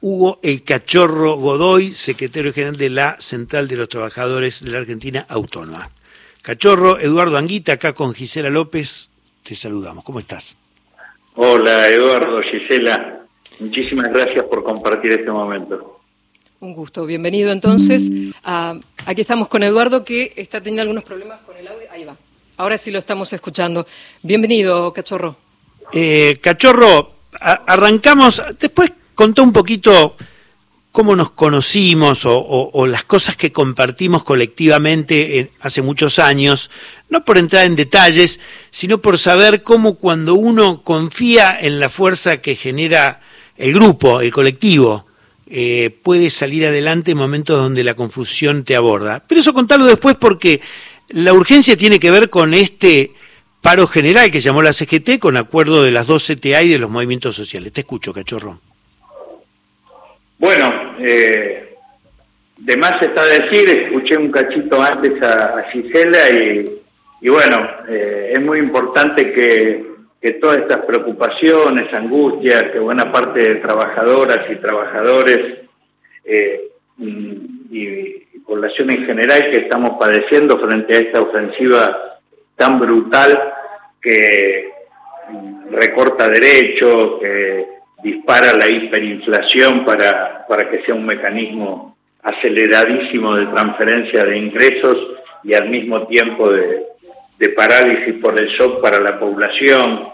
Hugo El Cachorro Godoy, secretario general de la Central de los Trabajadores de la Argentina Autónoma. Cachorro, Eduardo Anguita, acá con Gisela López, te saludamos. ¿Cómo estás? Hola, Eduardo, Gisela. Muchísimas gracias por compartir este momento. Un gusto, bienvenido entonces. aquí estamos con Eduardo que está teniendo algunos problemas con el audio. Ahí va. Ahora sí lo estamos escuchando. Bienvenido, Cachorro. Eh, Cachorro, arrancamos, después contó un poquito cómo nos conocimos o, las cosas que compartimos colectivamente hace muchos años, no por entrar en detalles, sino por saber cómo cuando uno confía en la fuerza que genera el grupo, el colectivo, eh, puede salir adelante en momentos donde la confusión te aborda. Pero eso contarlo después porque la urgencia tiene que ver con este paro general que llamó la CGT con acuerdo de las dos CTA y de los movimientos sociales. Te escucho, cachorro. Bueno, eh, de más está decir, escuché un cachito antes a, Gisela y, bueno, eh, es muy importante que, todas estas preocupaciones, angustias que buena parte de trabajadoras y trabajadores eh, y, población en general que estamos padeciendo frente a esta ofensiva tan brutal que recorta derechos, que dispara la hiperinflación para, para que sea un mecanismo aceleradísimo de transferencia de ingresos y al mismo tiempo de, parálisis por el shock para la población,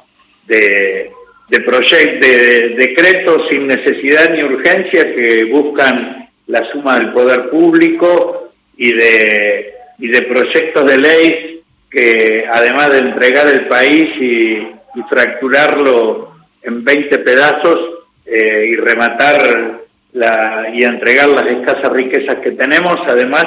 de, de, de decretos sin necesidad ni urgencia que buscan la suma del poder público y de, y de proyectos de ley que además de entregar el país y, y fracturarlo en 20 pedazos eh, y rematar la, y entregar las escasas riquezas que tenemos. Además,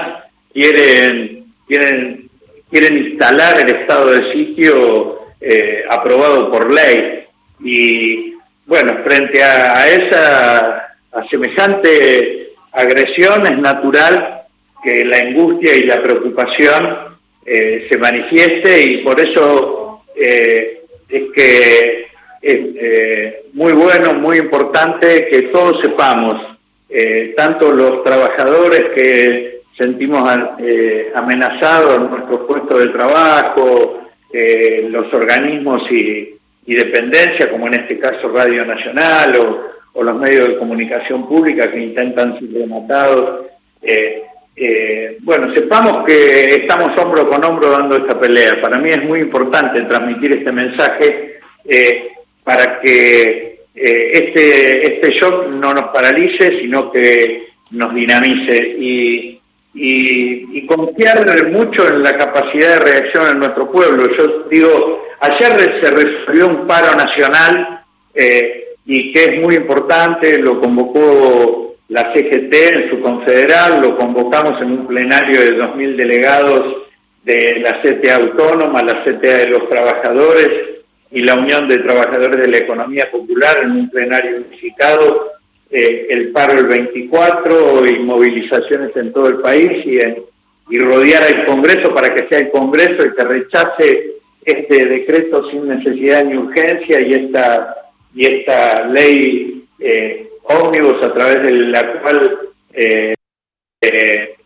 quieren, quieren, quieren instalar el estado de sitio eh, aprobado por ley. Y bueno, frente a, esa a semejante agresión es natural que la angustia y la preocupación eh, se manifieste y por eso es que es eh, muy bueno, muy importante que todos sepamos, eh, tanto los trabajadores que sentimos eh, amenazados en nuestros puestos de trabajo, los organismos y, dependencias, como en este caso Radio Nacional o, los medios de comunicación pública que intentan ser rematados. bueno, sepamos que estamos hombro con hombro dando esta pelea. Para mí es muy importante transmitir este mensaje para que eh, este, este shock no nos paralice, sino que nos dinamice y, confiar mucho en la capacidad de reacción en nuestro pueblo. Yo digo, ayer se resolvió un paro nacional eh, y que es muy importante, lo convocó la CGT en su confederal, lo convocamos en un plenario de 2.000 delegados de la CTA autónoma, la CTA de los trabajadores, y la Unión de Trabajadores de la Economía Popular en un plenario unificado, eh, el paro el 24 y movilizaciones en todo el país y, rodear al Congreso para que sea el Congreso el que rechace este decreto sin necesidad ni urgencia y esta, y esta ley eh, ómnibus a través de la cual eh, eh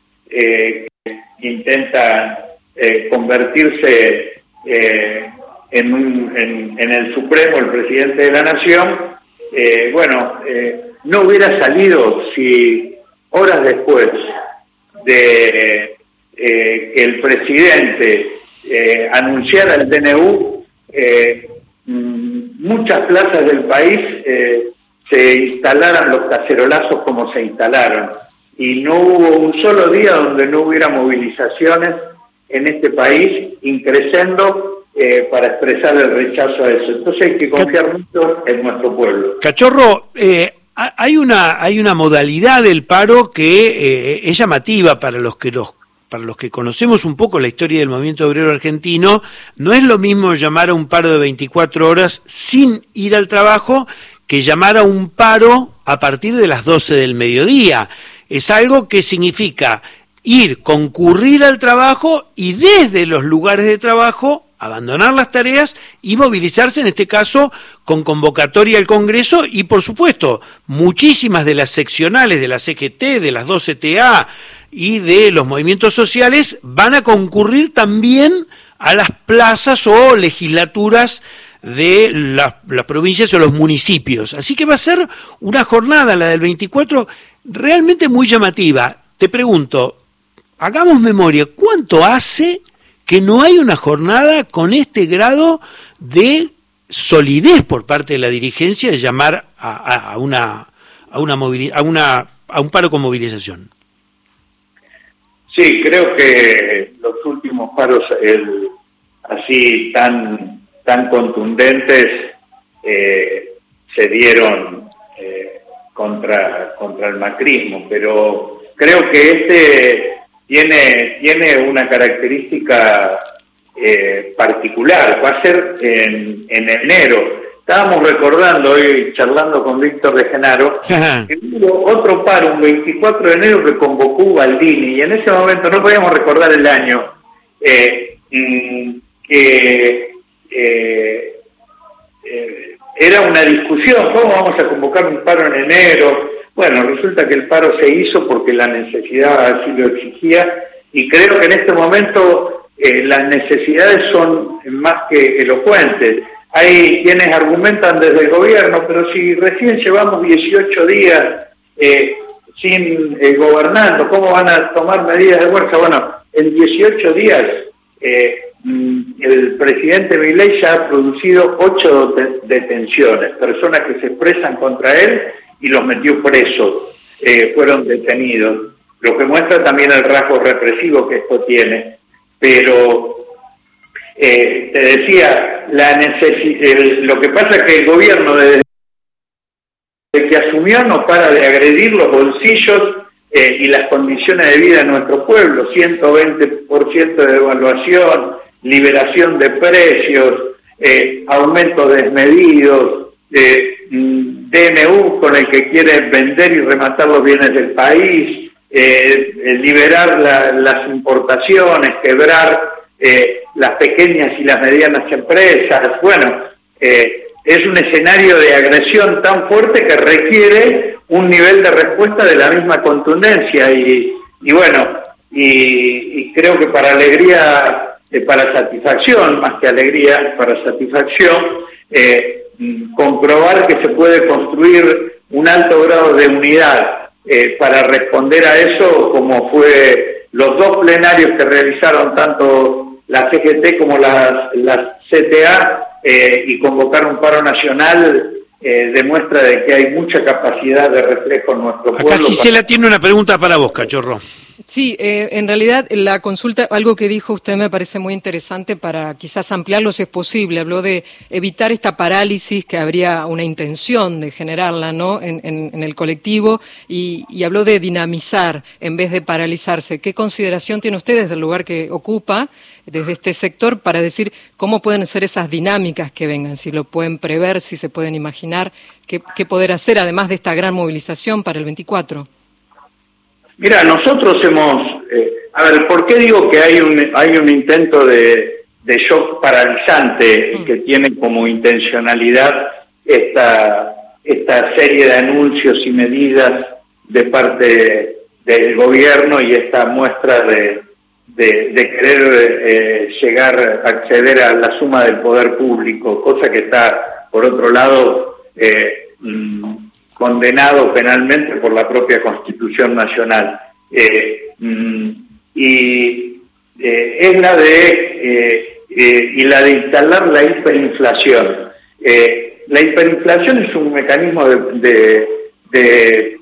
intenta convertirse en, en, el Supremo, el presidente de la Nación, eh, bueno, eh, no hubiera salido si horas después de eh, que el presidente anunciara el DNU, mm, muchas plazas del país se instalaran los cacerolazos como se instalaron. Y no hubo un solo día donde no hubiera movilizaciones en este país, increciendo eh, para expresar el rechazo a eso. Entonces hay que confiar mucho en nuestro pueblo. Cachorro, eh, hay una hay una modalidad del paro que eh, es llamativa para los que los para los que conocemos un poco la historia del movimiento obrero argentino, no es lo mismo llamar a un paro de 24 horas sin ir al trabajo que llamar a un paro a partir de las 12 del mediodía. Es algo que significa ir, concurrir al trabajo y desde los lugares de trabajo abandonar las tareas y movilizarse, en este caso, con convocatoria al Congreso y, por supuesto, muchísimas de las seccionales de la CGT, de las 12TA y de los movimientos sociales van a concurrir también a las plazas o legislaturas de las, provincias o los municipios. Así que va a ser una jornada, la del 24, realmente muy llamativa. Te pregunto, hagamos memoria, ¿cuánto hace que no hay una jornada con este grado de solidez por parte de la dirigencia de llamar a, una a una, a una a un paro con movilización. Sí, creo que los últimos paros así tan tan contundentes eh, se dieron eh, contra contra el macrismo, pero creo que este tiene, tiene una característica eh, particular, va a ser en, en, enero. Estábamos recordando hoy, charlando con Víctor de Genaro, que hubo otro paro, un 24 de enero, que convocó Baldini, y en ese momento no podíamos recordar el año, eh, mm, que eh, era una discusión, ¿cómo vamos a convocar un paro en enero? Bueno, resulta que el paro se hizo porque la necesidad así lo exigía y creo que en este momento eh, las necesidades son más que elocuentes. Hay quienes argumentan desde el gobierno, pero si recién llevamos 18 días eh, sin eh, gobernando, ¿cómo van a tomar medidas de fuerza? Bueno, en 18 días mm, el presidente Milei ya ha producido ocho detenciones, personas que se expresan contra él y los metió presos, eh, fueron detenidos, lo que muestra también el rasgo represivo que esto tiene. Pero eh, te decía, la lo que pasa es que el gobierno desde que asumió no para de agredir los bolsillos eh, y las condiciones de vida de nuestro pueblo, 120% de devaluación, liberación de precios, aumentos desmedidos, Mm, DNU con el que quiere vender y rematar los bienes del país, eh, eh, liberar las importaciones, quebrar eh, las pequeñas y las medianas empresas. Bueno, es un escenario de agresión tan fuerte que requiere un nivel de respuesta de la misma contundencia y, bueno, y, creo que para alegría, para satisfacción, más que alegría, para satisfacción, comprobar que se puede construir un alto grado de unidad eh, para responder a eso, como fue los dos plenarios que realizaron tanto la CGT como las, CTA eh, y convocar un paro nacional eh, demuestra de que hay mucha capacidad de reflejo en nuestro pueblo. Acá Gisela tiene una pregunta para vos, cachorro. Sí, eh, en realidad la consulta, algo que dijo usted me parece muy interesante para quizás ampliarlo si es posible. Habló de evitar esta parálisis que habría una intención de generarla ¿no? en, el colectivo y, habló de dinamizar en vez de paralizarse. ¿Qué consideración tiene usted desde el lugar que ocupa, desde este sector, para decir cómo pueden ser esas dinámicas que vengan? Si lo pueden prever, si se pueden imaginar, qué, qué poder hacer además de esta gran movilización para el 24. Mira, nosotros hemos, eh, a ver, ¿por qué digo que hay un, hay un intento de, de shock paralizante mm. que tiene como intencionalidad esta, esta serie de anuncios y medidas de parte del gobierno y esta muestra de, de, querer eh, llegar a acceder a la suma del poder público, cosa que está, por otro lado, eh, mm, condenado penalmente por la propia Constitución Nacional. Eh, mm, y eh, es la de eh, y la de instalar la hiperinflación. la hiperinflación es un mecanismo de,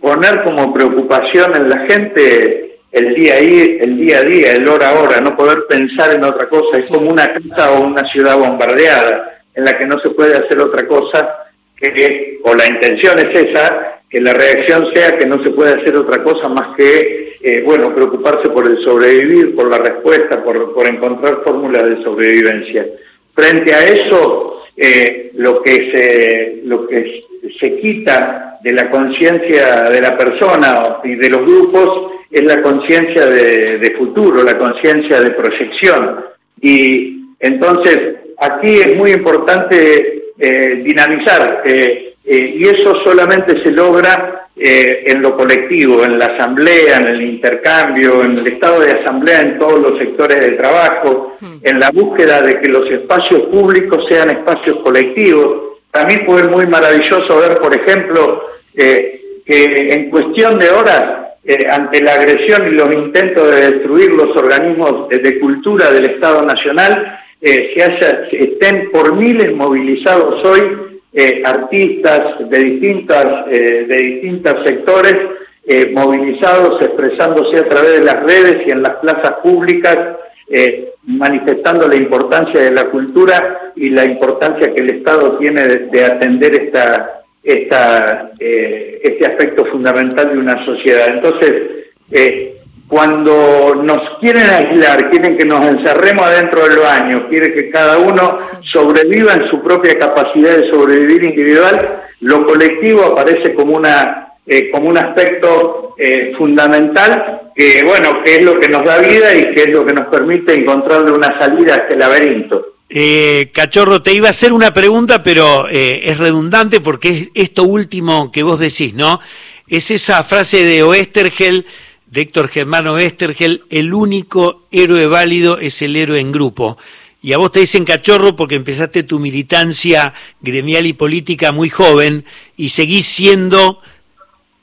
poner como preocupación en la gente el día, el día a día, el hora a hora, no poder pensar en otra cosa. Es como una casa o una ciudad bombardeada en la que no se puede hacer otra cosa que, o la intención es esa, que la reacción sea que no se puede hacer otra cosa más que, eh, bueno, preocuparse por el sobrevivir, por la respuesta, por, por encontrar fórmulas de sobrevivencia. Frente a eso, eh, lo que se, lo que se quita de la conciencia de la persona y de los grupos es la conciencia de, futuro, la conciencia de proyección. Y Entonces, aquí es muy importante eh, dinamizar, eh, y eso solamente se logra en lo colectivo, en la asamblea, en el intercambio, en el estado de asamblea en todos los sectores de trabajo, hmm. en la búsqueda de que los espacios públicos sean espacios colectivos. También fue muy maravilloso ver, por ejemplo, que en cuestión de horas ante la agresión y los intentos de destruir los organismos de cultura del Estado Nacional, eh, se haya, estén por miles movilizados hoy eh, artistas de distintas eh, de distintos sectores movilizados expresándose a través de las redes y en las plazas públicas manifestando la importancia de la cultura y la importancia que el Estado tiene de, atender esta esta este aspecto fundamental de una sociedad. Entonces cuando nos quieren aislar, quieren que nos encerremos adentro del baño, quieren que cada uno sobreviva en su propia capacidad de sobrevivir individual, lo colectivo aparece como una eh, como un aspecto eh, fundamental que bueno que es lo que nos da vida y que es lo que nos permite encontrarle una salida a este laberinto. Eh, Cachorro, te iba a hacer una pregunta, pero es redundante porque es esto último que vos decís, ¿no? Es esa frase de Oestergel de Héctor Germano Estergel, el único héroe válido es el héroe en grupo. Y a vos te dicen cachorro porque empezaste tu militancia gremial y política muy joven y seguís siendo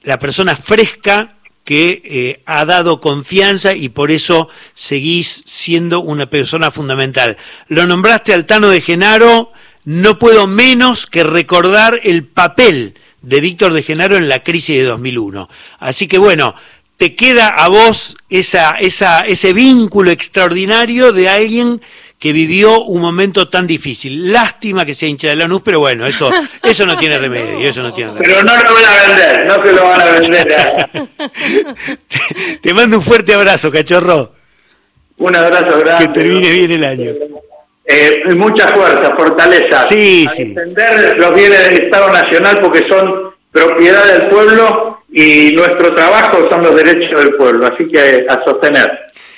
la persona fresca que eh, ha dado confianza y por eso seguís siendo una persona fundamental. Lo nombraste Altano de Genaro, no puedo menos que recordar el papel de Víctor de Genaro en la crisis de 2001. Así que bueno, te queda a vos esa, esa, ese vínculo extraordinario de alguien que vivió un momento tan difícil. Lástima que sea hincha de Lanús, pero bueno, eso, eso no tiene remedio, eso no tiene Pero no lo van a vender, no se lo van a vender. te, mando un fuerte abrazo, cachorro. Un abrazo grande. Que termine bien el año. Eh, mucha fuerza, fortaleza. Sí, a sí. defender los bienes del Estado Nacional porque son propiedad del pueblo y nuestro trabajo son los derechos del pueblo, así que a sostener.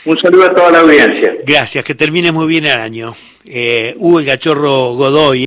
Un saludo a toda la audiencia. Gracias, que termine muy bien el año. Eh, Hugo el Cachorro Godoy.